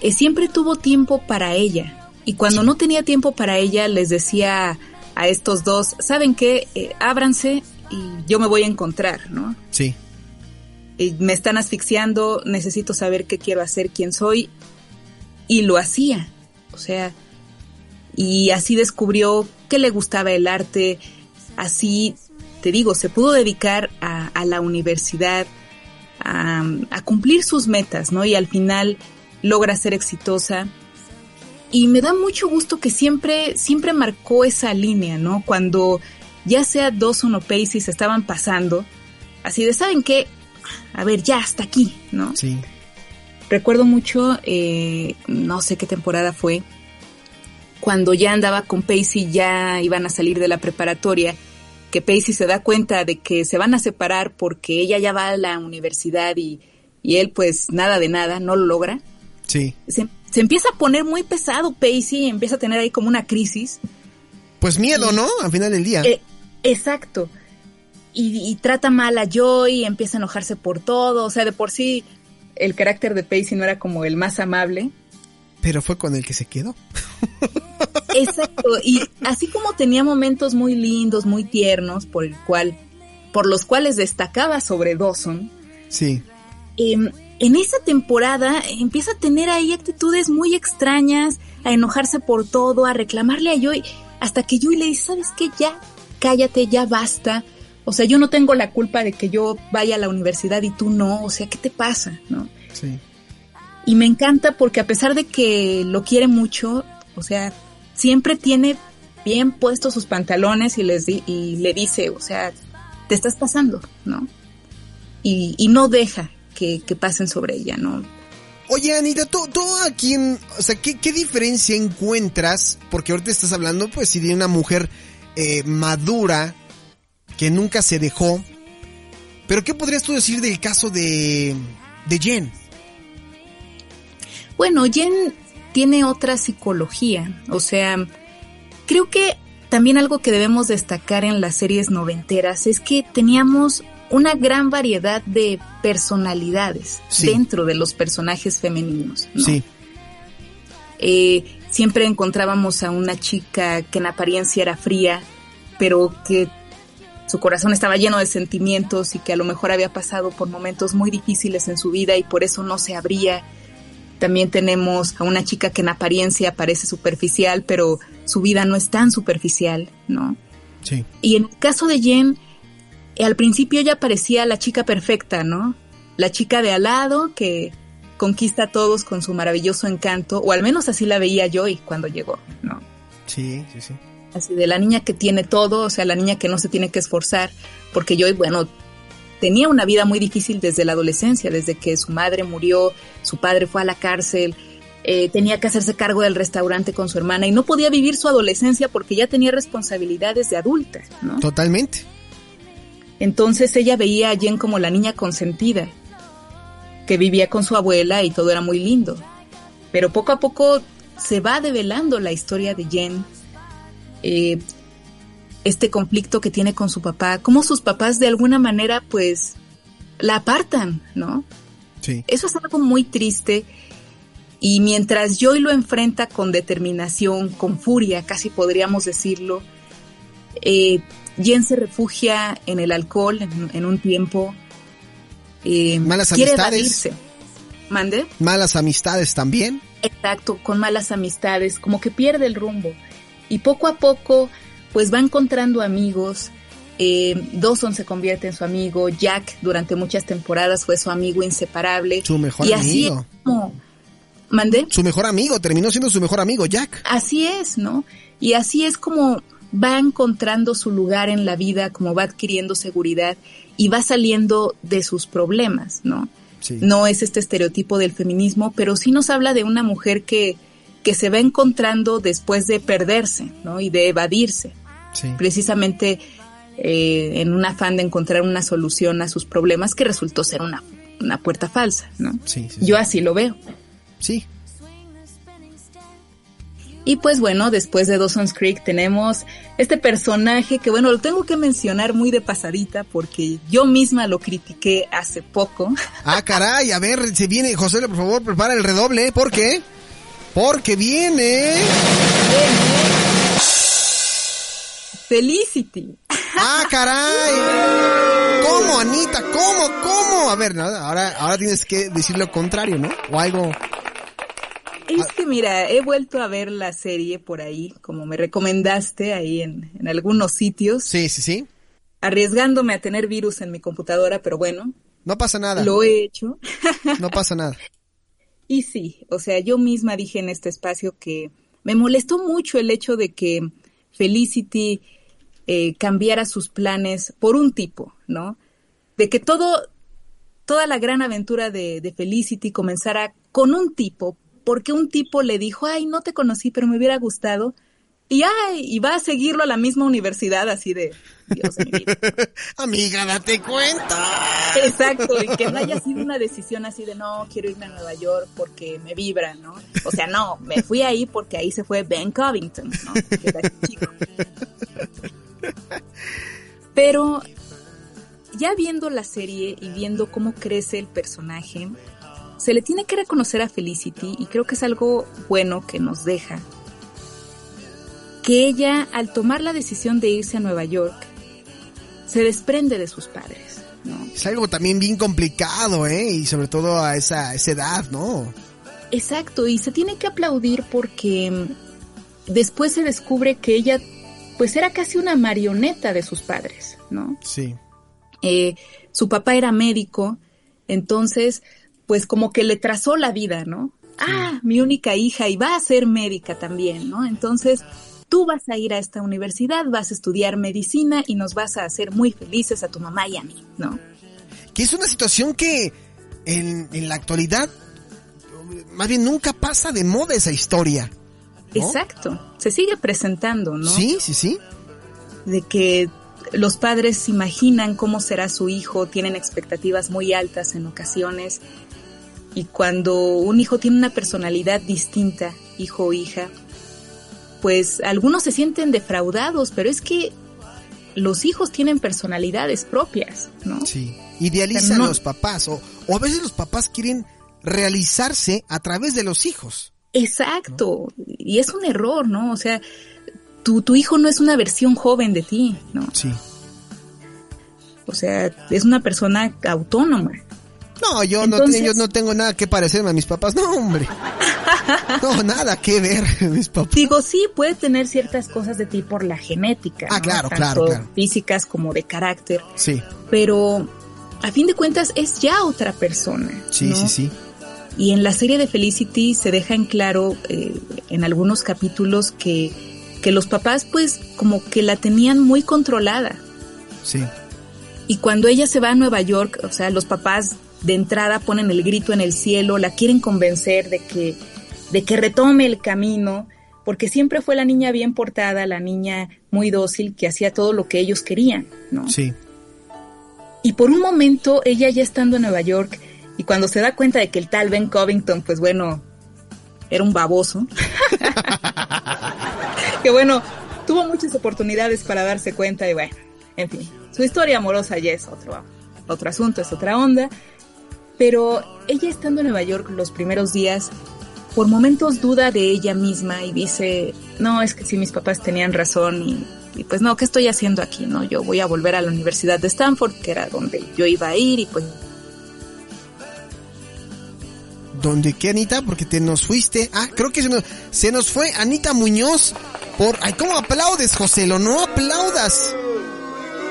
eh, siempre tuvo tiempo para ella. Y cuando no tenía tiempo para ella, les decía a estos dos, ¿saben qué? Eh, ábranse y yo me voy a encontrar, ¿no? Sí. Me están asfixiando, necesito saber qué quiero hacer, quién soy. Y lo hacía. O sea, y así descubrió que le gustaba el arte, así, te digo, se pudo dedicar a, la universidad, a, a, cumplir sus metas, ¿no? Y al final logra ser exitosa. Y me da mucho gusto que siempre, siempre marcó esa línea, ¿no? Cuando ya sea Dawson o Pacey se estaban pasando, así de, ¿saben qué? A ver, ya hasta aquí, ¿no? Sí. Recuerdo mucho, eh, no sé qué temporada fue, cuando ya andaba con Pacey, ya iban a salir de la preparatoria, que Pacey se da cuenta de que se van a separar porque ella ya va a la universidad y, y él pues nada de nada, no lo logra. Sí. Se, se, empieza a poner muy pesado Pacey, empieza a tener ahí como una crisis. Pues miedo, ¿no? Al final del día. Eh, exacto. Y, y, trata mal a Joy, empieza a enojarse por todo, o sea, de por sí el carácter de Pacey no era como el más amable. Pero fue con el que se quedó. Exacto, y así como tenía momentos muy lindos, muy tiernos, por el cual, por los cuales destacaba sobre Dawson. Sí. Eh, en esa temporada empieza a tener ahí actitudes muy extrañas, a enojarse por todo, a reclamarle a Joy, hasta que Joy le dice, ¿sabes qué? Ya, cállate, ya basta. O sea, yo no tengo la culpa de que yo vaya a la universidad y tú no. O sea, ¿qué te pasa? ¿No? Sí. Y me encanta porque a pesar de que lo quiere mucho, o sea, siempre tiene bien puestos sus pantalones y, les di y le dice, o sea, te estás pasando, ¿no? Y, y no deja que, que, pasen sobre ella, ¿no? Oye, Anita, ¿tú, tú a quién, o sea, ¿qué, qué diferencia encuentras? Porque ahorita estás hablando, pues, sí, de una mujer eh, madura que nunca se dejó. Pero, ¿qué podrías tú decir del caso de, de Jen? Bueno, Jen tiene otra psicología, o sea, creo que también algo que debemos destacar en las series noventeras es que teníamos una gran variedad de personalidades sí. dentro de los personajes femeninos. ¿no? Sí. Eh, siempre encontrábamos a una chica que en apariencia era fría, pero que su corazón estaba lleno de sentimientos y que a lo mejor había pasado por momentos muy difíciles en su vida y por eso no se abría. También tenemos a una chica que en apariencia parece superficial, pero su vida no es tan superficial, ¿no? Sí. Y en el caso de Jen, al principio ella parecía la chica perfecta, ¿no? La chica de al lado que conquista a todos con su maravilloso encanto, o al menos así la veía Joy cuando llegó, ¿no? Sí, sí, sí. Así de la niña que tiene todo, o sea, la niña que no se tiene que esforzar, porque Joy, bueno, tenía una vida muy difícil desde la adolescencia, desde que su madre murió, su padre fue a la cárcel, eh, tenía que hacerse cargo del restaurante con su hermana y no podía vivir su adolescencia porque ya tenía responsabilidades de adulta, ¿no? Totalmente. Entonces ella veía a Jen como la niña consentida, que vivía con su abuela y todo era muy lindo. Pero poco a poco se va develando la historia de Jen, eh, este conflicto que tiene con su papá, cómo sus papás de alguna manera pues la apartan, ¿no? Sí. Eso es algo muy triste y mientras Joy lo enfrenta con determinación, con furia, casi podríamos decirlo, eh, Jen se refugia en el alcohol en, en un tiempo. Eh, malas quiere amistades. Evadirse. ¿Mande? Malas amistades también. Exacto, con malas amistades, como que pierde el rumbo. Y poco a poco, pues va encontrando amigos. Eh, Dawson se convierte en su amigo. Jack durante muchas temporadas fue su amigo inseparable. Su mejor y amigo. Así es como, ¿Mandé? Su mejor amigo, terminó siendo su mejor amigo, Jack. Así es, ¿no? Y así es como va encontrando su lugar en la vida, como va adquiriendo seguridad y va saliendo de sus problemas, ¿no? Sí. No es este estereotipo del feminismo, pero sí nos habla de una mujer que, que se va encontrando después de perderse, ¿no? Y de evadirse. Sí. Precisamente eh, en un afán de encontrar una solución a sus problemas que resultó ser una, una puerta falsa, ¿no? Sí, sí, Yo así lo veo. Sí. Y pues bueno, después de Dawson's Creek tenemos este personaje que bueno, lo tengo que mencionar muy de pasadita porque yo misma lo critiqué hace poco. Ah, caray, a ver, se viene, José, por favor, prepara el redoble, ¿por qué? Porque viene... Felicity. Ah, caray. ¿Cómo, Anita? ¿Cómo? ¿Cómo? A ver, ahora, ahora tienes que decir lo contrario, ¿no? O algo. Es que mira, he vuelto a ver la serie por ahí, como me recomendaste ahí en, en algunos sitios. Sí, sí, sí. Arriesgándome a tener virus en mi computadora, pero bueno. No pasa nada. Lo he hecho. No pasa nada. Y sí, o sea, yo misma dije en este espacio que me molestó mucho el hecho de que Felicity eh, cambiara sus planes por un tipo, ¿no? De que todo, toda la gran aventura de, de Felicity comenzara con un tipo, porque un tipo le dijo, ay, no te conocí, pero me hubiera gustado. Y ay, y va a seguirlo a la misma universidad así de Dios mío. Amiga, date cuenta. Exacto, y que no haya sido una decisión así de no, quiero irme a Nueva York porque me vibra, ¿no? O sea, no, me fui ahí porque ahí se fue Ben Covington, ¿no? Que era chico. Pero ya viendo la serie y viendo cómo crece el personaje, se le tiene que reconocer a Felicity y creo que es algo bueno que nos deja. Que ella, al tomar la decisión de irse a Nueva York, se desprende de sus padres. ¿no? Es algo también bien complicado, ¿eh? Y sobre todo a esa, esa edad, ¿no? Exacto, y se tiene que aplaudir porque mm, después se descubre que ella, pues era casi una marioneta de sus padres, ¿no? Sí. Eh, su papá era médico, entonces, pues como que le trazó la vida, ¿no? Ah, mi única hija y va a ser médica también, ¿no? Entonces, tú vas a ir a esta universidad, vas a estudiar medicina y nos vas a hacer muy felices a tu mamá y a mí, ¿no? Que es una situación que en, en la actualidad, más bien nunca pasa de moda esa historia. ¿no? Exacto, se sigue presentando, ¿no? Sí, sí, sí. De que los padres imaginan cómo será su hijo, tienen expectativas muy altas en ocasiones. Y cuando un hijo tiene una personalidad distinta, hijo o hija, pues algunos se sienten defraudados, pero es que los hijos tienen personalidades propias, ¿no? Sí. Idealizan no- a los papás o, o a veces los papás quieren realizarse a través de los hijos. Exacto. Y es un error, ¿no? O sea, tu, tu hijo no es una versión joven de ti, ¿no? Sí. O sea, es una persona autónoma. No, yo, Entonces- no, yo no tengo nada que parecerme a mis papás. No, hombre. No, nada que ver mis papás. Digo, sí, puede tener ciertas cosas de ti por la genética. Ah, ¿no? claro, Tanto claro, claro. Físicas como de carácter. Sí, Pero a fin de cuentas es ya otra persona. sí, ¿no? sí, sí. Y en la serie de Felicity se deja en claro eh, en algunos capítulos que, que los papás pues como que la tenían muy controlada. Sí. Y cuando ella se va a Nueva York, o sea, los papás de entrada ponen el grito en el cielo, la quieren convencer de que, de que retome el camino, porque siempre fue la niña bien portada, la niña muy dócil, que hacía todo lo que ellos querían, ¿no? Sí. Y por un momento, ella ya estando en Nueva York, y cuando se da cuenta de que el tal Ben Covington, pues bueno, era un baboso, que bueno, tuvo muchas oportunidades para darse cuenta y bueno, en fin, su historia amorosa ya es otro, otro asunto, es otra onda, pero ella estando en Nueva York los primeros días, por momentos duda de ella misma y dice, no, es que si mis papás tenían razón y, y pues no, ¿qué estoy haciendo aquí? No, yo voy a volver a la Universidad de Stanford, que era donde yo iba a ir y pues ¿Dónde qué, Anita? Porque te nos fuiste. Ah, creo que se nos, se nos fue Anita Muñoz por... Ay, ¿cómo aplaudes, Joselo? No aplaudas.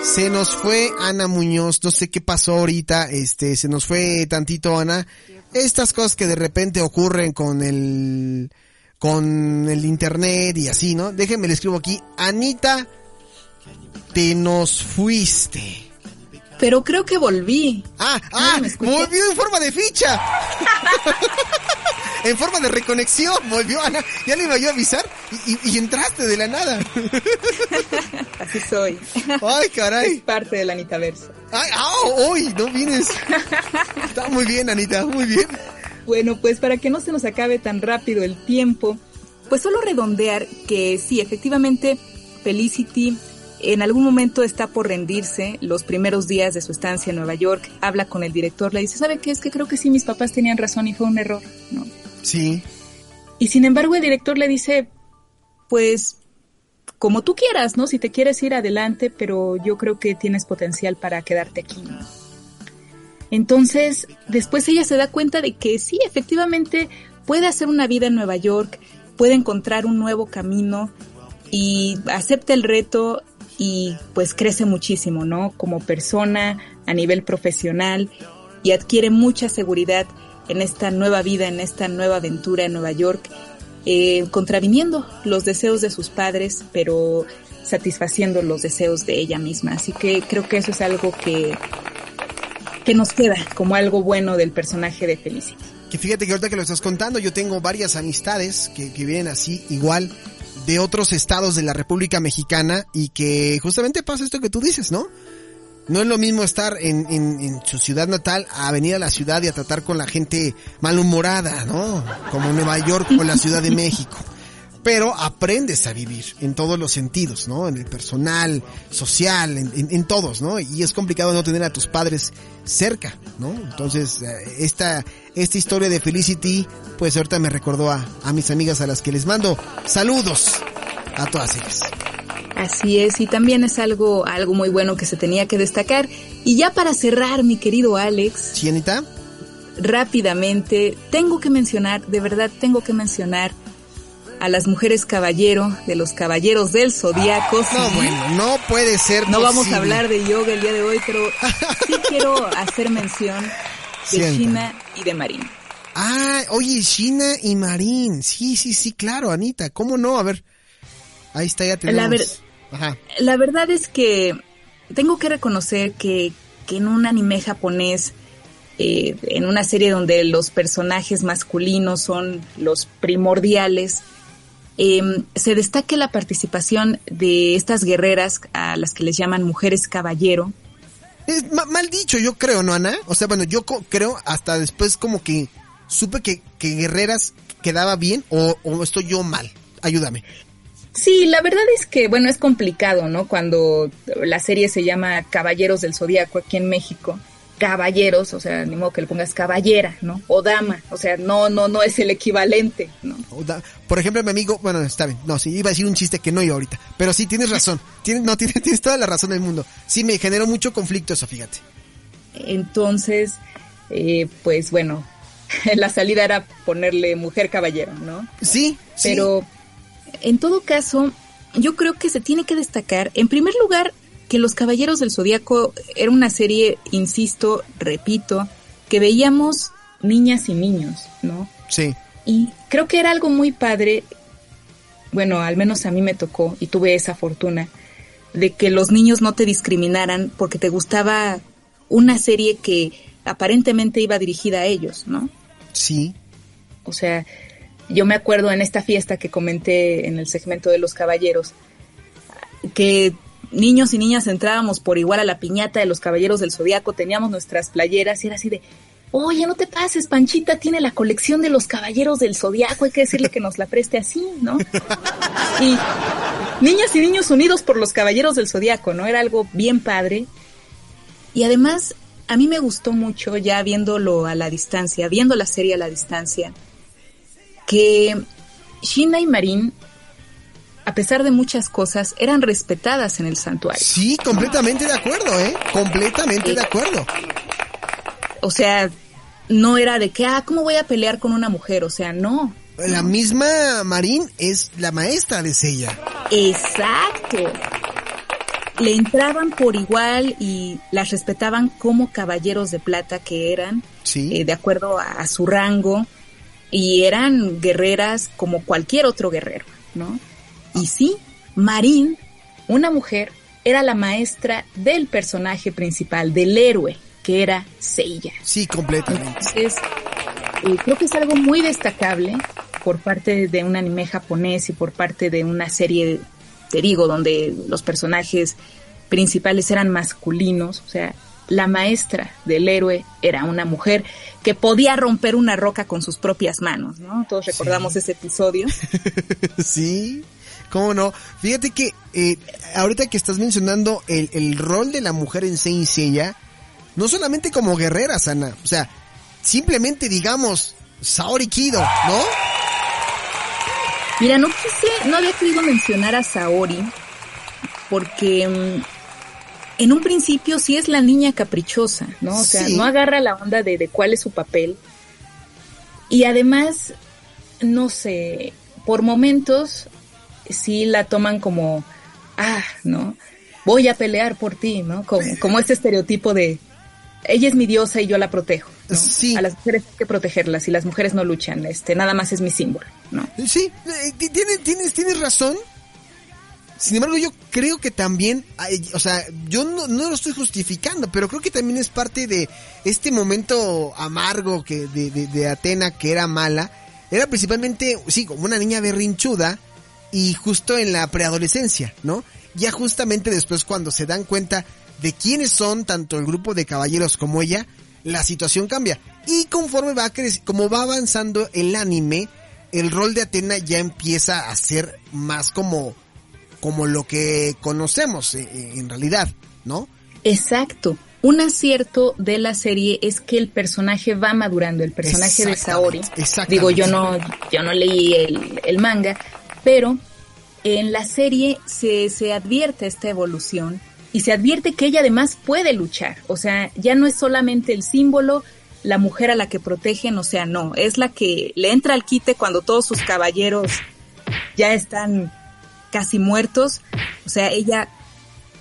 Se nos fue Ana Muñoz. No sé qué pasó ahorita. Este, se nos fue tantito Ana. Estas cosas que de repente ocurren con el... Con el internet y así, ¿no? Déjenme le escribo aquí. Anita, te nos fuiste. Pero creo que volví. Ah, ah, escucha. volvió en forma de ficha. en forma de reconexión, volvió Ana. Ya le iba yo a avisar y, y- y entraste de la nada. Así soy. Ay, Es caray. parte del Anitaverso. Ay, ah, uy, no vienes. Está muy bien, Anita, muy bien. Bueno, pues para que no se nos acabe tan rápido el tiempo, pues solo redondear que sí, efectivamente, Felicity en algún momento está por rendirse los primeros días de su estancia en Nueva York, habla con el director, le dice, ¿sabe qué? Es que creo que sí, mis papás tenían razón y fue un error, ¿no? Sí, Y sin embargo el director le dice, pues como tú quieras, ¿no? Si te quieres ir adelante, pero yo creo que tienes potencial para quedarte aquí, ¿no? Entonces, después ella se da cuenta de que sí, efectivamente, puede hacer una vida en Nueva York, puede encontrar un nuevo camino y acepta el reto y pues crece muchísimo, ¿no? Como persona, a nivel profesional y adquiere mucha seguridad en esta nueva vida, en esta nueva aventura en Nueva York, eh, contraviniendo los deseos de sus padres, pero satisfaciendo los deseos de ella misma. Así que creo que eso es algo que, que nos queda como algo bueno del personaje de Felicity. Que fíjate que ahorita que lo estás contando, yo tengo varias amistades que, que vienen así, igual, de otros estados de la República Mexicana y que justamente pasa esto que tú dices, ¿no? No es lo mismo estar en, en, en, su ciudad natal a venir a la ciudad y a tratar con la gente malhumorada, ¿no? Como Nueva York o la Ciudad de México. Pero aprendes a vivir en todos los sentidos, ¿no? En el personal, social, en, en, en todos, ¿no? Y es complicado no tener a tus padres cerca, ¿no? Entonces, eh, esta, esta historia de Felicity, pues ahorita me recordó a, a mis amigas a las que les mando saludos a todas ellas. Así es, y también es algo, algo muy bueno que se tenía que destacar. Y ya para cerrar, mi querido Alex. ¿Sí, Anita? Rápidamente, tengo que mencionar, de verdad tengo que mencionar a las mujeres caballero de los caballeros del zodiaco. Ah, no, bueno, no puede ser. No posible. vamos a hablar de yoga el día de hoy, pero sí quiero hacer mención de Sienta. China y de Marín. Ah, oye, China y Marín. Sí, sí, sí, claro, Anita. ¿Cómo no? A ver. Ahí está, ya tenemos. La, ver- Ajá. la verdad es que tengo que reconocer que, que en un anime japonés, eh, en una serie donde los personajes masculinos son los primordiales, eh, se destaque la participación de estas guerreras a las que les llaman mujeres caballero. Es ma- mal dicho, yo creo, ¿no, Ana? O sea, bueno, yo co- creo hasta después como que supe que, que Guerreras quedaba bien o, o estoy yo mal. Ayúdame. Sí, la verdad es que, bueno, es complicado, ¿no? Cuando la serie se llama Caballeros del Zodíaco aquí en México. Caballeros, o sea, ni modo que le pongas caballera, ¿no? O dama, o sea, no, no, no es el equivalente, ¿no? Por ejemplo, mi amigo, bueno, está bien. No, sí, iba a decir un chiste que no yo ahorita. Pero sí, tienes razón. Tienes, no, tienes, tienes toda la razón del mundo. Sí, me generó mucho conflicto eso, fíjate. Entonces, eh, pues bueno, la salida era ponerle mujer caballero, ¿no? Sí, sí. Pero en todo caso, yo creo que se tiene que destacar, en primer lugar, que Los Caballeros del Zodíaco era una serie, insisto, repito, que veíamos niñas y niños, ¿no? Sí. Y creo que era algo muy padre, bueno, al menos a mí me tocó y tuve esa fortuna, de que los niños no te discriminaran porque te gustaba una serie que aparentemente iba dirigida a ellos, ¿no? Sí. O sea, yo me acuerdo en esta fiesta que comenté en el segmento de los caballeros, que niños y niñas entrábamos por igual a la piñata de los caballeros del zodiaco, teníamos nuestras playeras y era así de, oye, no te pases, Panchita tiene la colección de los caballeros del zodiaco, hay que decirle que nos la preste así, ¿no? Y niñas y niños unidos por los caballeros del zodiaco, ¿no? Era algo bien padre. Y además, a mí me gustó mucho ya viéndolo a la distancia, viendo la serie a la distancia, que Shina y Marin, a pesar de muchas cosas, eran respetadas en el santuario. Sí, completamente de acuerdo, ¿eh? Completamente de acuerdo. O sea, no era de que, ah, ¿cómo voy a pelear con una mujer? O sea, no. La misma Marín es la maestra de Sella. Exacto. Le entraban por igual y las respetaban como caballeros de plata que eran, Sí. eh, de acuerdo a, a su rango, y eran guerreras como cualquier otro guerrero, ¿no? Y sí, Marín, una mujer, era la maestra del personaje principal, del héroe, que era Seiya. Sí, completamente. Entonces, eh, creo que es algo muy destacable por parte de un anime japonés y por parte de una serie, te digo, donde los personajes principales eran masculinos, o sea, la maestra del héroe era una mujer que podía romper una roca con sus propias manos, ¿no? Todos recordamos ese episodio. Sí, cómo no. Fíjate que eh, ahorita que estás mencionando el, el rol de la mujer en Saint Seiya, no solamente como guerrera, Sana, o sea, simplemente digamos Saori Kido, ¿no? Mira, no quise, no había querido mencionar a Saori porque mm, en un principio sí es la niña caprichosa, ¿no? O sea, Sí. no agarra la onda de, de cuál es su papel. Y además, no sé, por momentos sí la toman como, ah, ¿no? Voy a pelear por ti, ¿no? Como, como este estereotipo de, ella es mi diosa y yo la protejo. ¿no? Sí. A las mujeres hay que protegerlas y las mujeres no luchan, este, nada más es mi símbolo, ¿no? Sí, eh, ti- tienes, tienes, tienes razón. Sin embargo, yo creo que también, o sea, yo no, no lo estoy justificando, pero creo que también es parte de este momento amargo que de, de, de Atena que era mala. Era principalmente, sí, como una niña berrinchuda y justo en la preadolescencia, ¿no? Ya justamente después cuando se dan cuenta de quiénes son tanto el grupo de caballeros como ella, la situación cambia. Y conforme va como va avanzando el anime, el rol de Atena ya empieza a ser más como, como lo que conocemos eh, eh, en realidad, ¿no? Exacto. Un acierto de la serie es que el personaje va madurando, el personaje de Saori. Digo, yo no, yo no leí el, el manga, pero en la serie se, se advierte esta evolución y se advierte que ella además puede luchar. O sea, ya no es solamente el símbolo, la mujer a la que protegen, o sea, no, es la que le entra al quite cuando todos sus caballeros ya están casi muertos. O sea, ella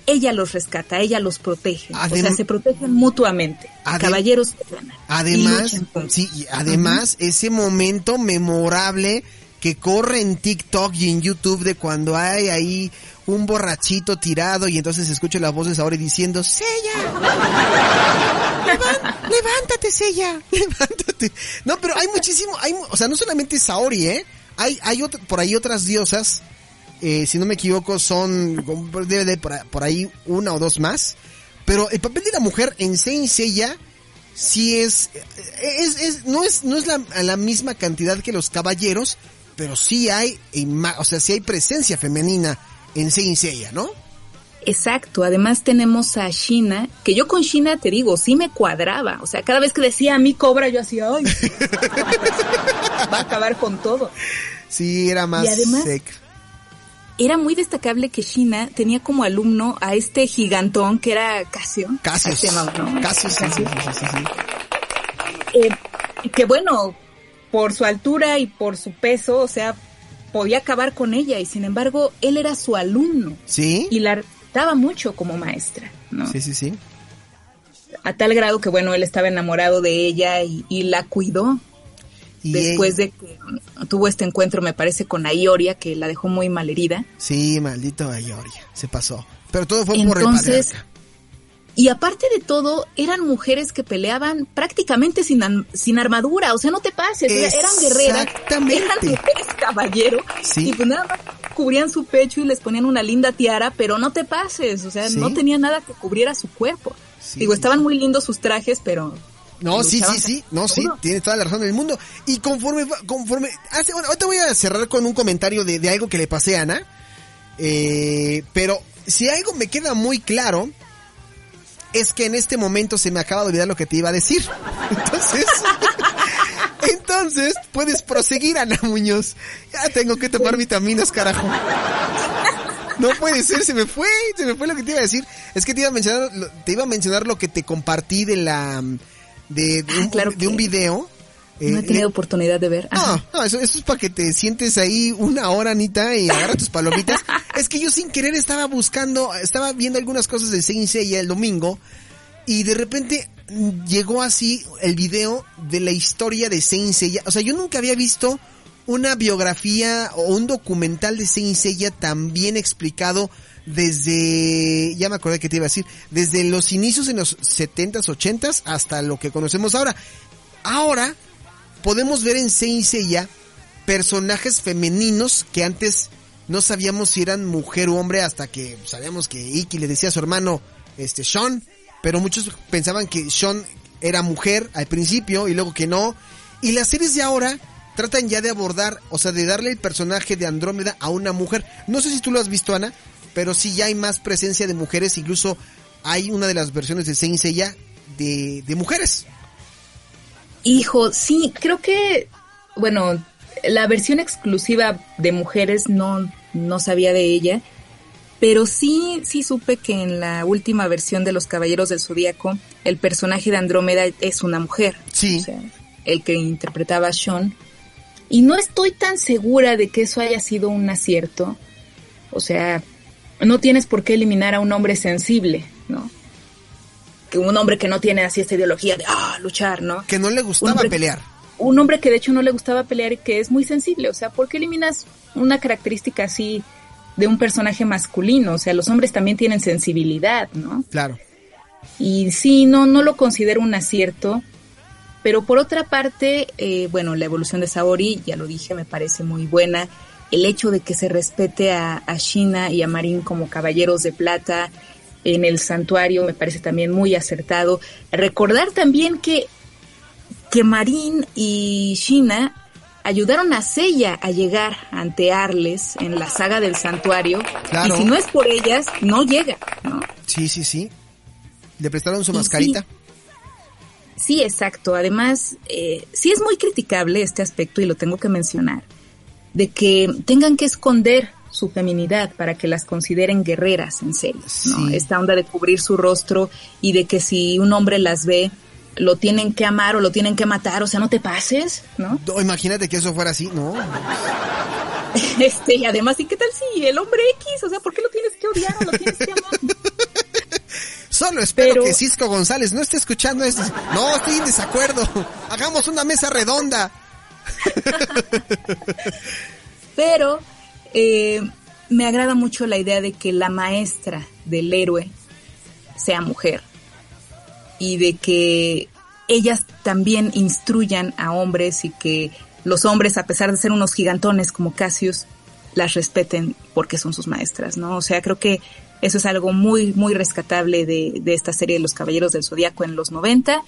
ella los rescata, ella los protege. o sea, se protegen mutuamente. Adem- Caballeros se ganan y Además, luchan juntos. sí, y además ese momento memorable que corre en TikTok y en YouTube de cuando hay ahí un borrachito tirado y entonces se escucha la voz de Saori diciendo, Sella, levántate, Sella, levántate. No, pero hay muchísimo, hay, o sea, no solamente Saori, ¿eh? Hay, hay otro- por ahí otras diosas, eh, si no me equivoco, son, debe de por ahí- una o dos más. Pero el papel de la mujer en Saint Seiya sí es, es, es- no es, no es la, la misma cantidad que los caballeros, pero sí hay, o sea, sí hay presencia femenina en Saint Seiya, ¿no? Exacto, además tenemos a Shina, que yo con Shina te digo, sí me cuadraba, o sea, cada vez que decía a mí cobra, yo hacía, ay, va a acabar con todo. Sí, era más Y además- sec. Era muy destacable que Shina tenía como alumno a este gigantón que era Casio. Se llamaba, ¿no? Casio. sí, sí, sí. Eh, que bueno, por su altura y por su peso, o sea, podía acabar con ella y sin embargo él era su alumno ¿Sí? y la respetaba mucho como maestra, ¿no? Sí, sí, sí. A tal grado que bueno, él estaba enamorado de ella y, y la cuidó Y después ella- de que tuvo este encuentro, me parece, con Aioria, que la dejó muy malherida. Sí, maldito Ayoria, se pasó. Pero todo fue por el Entonces, patriarca. Y aparte de todo, eran mujeres que peleaban prácticamente sin, sin armadura, o sea, no te pases, eran guerreras, eran mujeres caballero, Sí. y pues nada más cubrían su pecho y les ponían una linda tiara, pero no te pases, o sea, Sí. no tenía nada que cubriera su cuerpo. Sí. Digo, estaban muy lindos sus trajes, pero... No, sí, sí, sí, no, sí, tiene toda la razón del mundo. Y conforme, conforme, hace, bueno, ahorita voy a cerrar con un comentario de, de algo que le pasé a Ana. Eh, pero si algo me queda muy claro, es que en este momento se me acaba de olvidar lo que te iba a decir. Entonces, entonces puedes proseguir, Ana Muñoz. Ya tengo que tomar vitaminas, carajo. No puede ser, se me fue, se me fue lo que te iba a decir. Es que te iba a mencionar, lo- te iba a mencionar lo que te compartí de la, de, de Ah, un, claro de un video. Eh, No he tenido le- oportunidad de ver. Ajá. no, no, eso, eso es para que te sientes ahí una hora, Anita, y agarra tus palomitas. es que yo sin querer estaba buscando, estaba viendo algunas cosas de Saint Seiya el domingo, y de repente llegó así el video de la historia de Saint Seiya. O sea, yo nunca había visto una biografía o un documental de Saint Seiya tan bien explicado desde, ya me acordé que te iba a decir, desde los inicios en los 70s, 80s hasta lo que conocemos ahora. Ahora podemos ver en Saint Seiya personajes femeninos que antes no sabíamos si eran mujer o hombre hasta que sabíamos que Iki le decía a su hermano este Sean, pero muchos pensaban que Sean era mujer al principio y luego que no. Y las series de ahora tratan ya de abordar, o sea, de darle el personaje de Andrómeda a una mujer. No sé si tú lo has visto, Ana, pero sí ya hay más presencia de mujeres, incluso hay una de las versiones de Saint Seiya de, de mujeres. Hijo, sí, creo que, bueno, la versión exclusiva de mujeres no, no sabía de ella, pero sí, sí supe que en la última versión de Los Caballeros del Zodíaco, el personaje de Andrómeda es una mujer. Sí. O sea, el que interpretaba a Sean. Y no estoy tan segura de que eso haya sido un acierto. O sea, no tienes por qué eliminar a un hombre sensible, ¿no? Que un hombre que no tiene así esta ideología de, ah, luchar, ¿no? Que no le gustaba hombre- pelear. un hombre que de hecho no le gustaba pelear y que es muy sensible. O sea, ¿por qué eliminas una característica así de un personaje masculino? O sea, los hombres también tienen sensibilidad, ¿no? Claro. Y sí, no, no lo considero un acierto. Pero por otra parte, eh, bueno, la evolución de Saori, ya lo dije, me parece muy buena. El hecho de que se respete a, a Shina y a Marin como caballeros de plata en el santuario me parece también muy acertado. Recordar también que, que Marin y Shina ayudaron a Seiya a llegar ante Arles en la saga del santuario. Claro. Y si no es por ellas, no llega, ¿no? Sí, sí, sí. Le prestaron su Y mascarita. Sí, exacto. Además, eh, sí es muy criticable este aspecto y lo tengo que mencionar, de que tengan que esconder su feminidad para que las consideren guerreras en serio, ¿no? Sí. Esta onda de cubrir su rostro y de que si un hombre las ve, lo tienen que amar o lo tienen que matar, o sea, no te pases, ¿no? No, imagínate que eso fuera así, ¿no? Este, y además, ¿y qué tal si el hombre X? O sea, ¿por qué lo tienes que odiar o lo tienes que amar? Solo espero Pero- que Cisco González no esté escuchando esto. No, estoy en desacuerdo. Hagamos una mesa redonda. Pero eh, me agrada mucho la idea de que la maestra del héroe sea mujer y de que ellas también instruyan a hombres y que los hombres, a pesar de ser unos gigantones como Cassius, las respeten porque son sus maestras, ¿no? O sea, creo que eso es algo muy, muy rescatable de, de esta serie de los Caballeros del Zodíaco en los 90.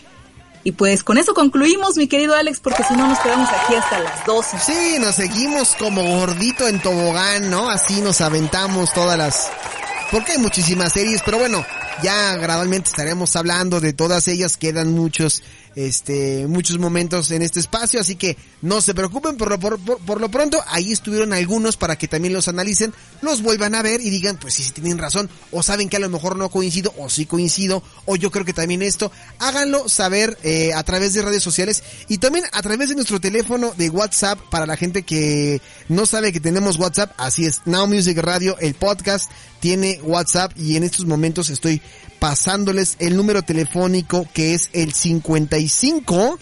Y pues con eso concluimos, mi querido Alex, porque si no nos quedamos aquí hasta las 12. Sí, nos seguimos como gordito en tobogán, ¿no? Así nos aventamos todas las... Porque hay muchísimas series, pero bueno, ya gradualmente estaremos hablando de todas ellas. Quedan muchos, este, muchos momentos en este espacio, así que no se preocupen por lo, por, por- por lo pronto. Ahí estuvieron algunos para que también los analicen, los vuelvan a ver y digan, pues sí, sí tienen razón, o saben que a lo mejor no coincido, o sí coincido, o yo creo que también esto. Háganlo saber eh, a través de redes sociales y también a través de nuestro teléfono de WhatsApp para la gente que no sabe que tenemos WhatsApp. Así es, Now Music Radio, el podcast tiene WhatsApp y en estos momentos estoy pasándoles el número telefónico que es el 55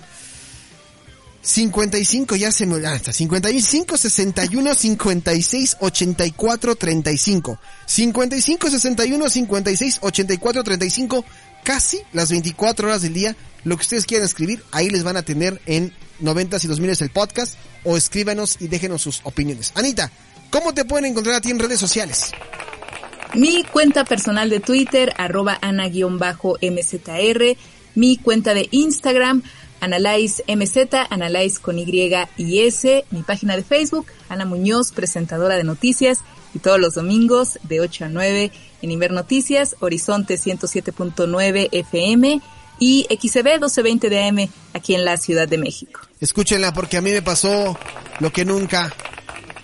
55 ya se me ah, está, 55 61 56 84 35 55 61 56 84 35 casi las 24 horas del día lo que ustedes quieran escribir ahí les van a tener en 90 y 2000 el podcast o escríbanos y déjenos sus opiniones. Anita ¿cómo te pueden encontrar a ti en redes sociales? Mi cuenta personal de Twitter, arroba ana-mzr. Mi cuenta de Instagram, analyzemz, analyze con Y y S. Mi página de Facebook, Ana Muñoz, presentadora de noticias. Y todos los domingos, de 8 a 9, en Inver Noticias, Horizonte 107.9 FM y XCB 1220 de aquí en la Ciudad de México. Escúchenla porque a mí me pasó lo que nunca.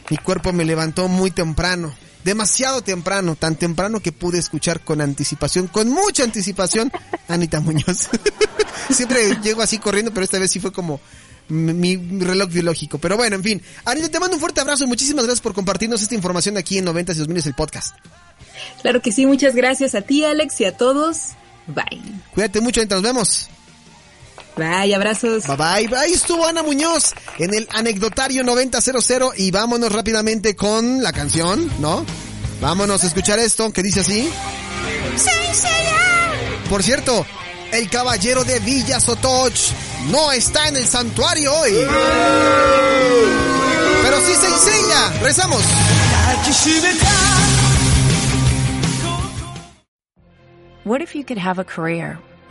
Mi cuerpo me levantó muy temprano. Demasiado temprano, tan temprano que pude escuchar con anticipación, con mucha anticipación, Anita Muñoz. Siempre llego así corriendo, pero esta vez sí fue como mi, reloj biológico. Pero bueno, en fin. Anita, te mando un fuerte abrazo y muchísimas gracias por compartirnos esta información aquí en 90 y 2000 el podcast. Claro que sí, muchas gracias a ti, Alex, y a todos. Bye. Cuídate mucho, Anita, nos vemos. Bye, abrazos. Bye bye. Ahí estuvo Ana Muñoz en el anecdotario 9000 y vámonos rápidamente con la canción, ¿no? Vámonos a escuchar esto que dice así. Por cierto, el caballero de Villa Sotoch no está en el santuario hoy. Pero sí se enseña. Rezamos. What if you could have a career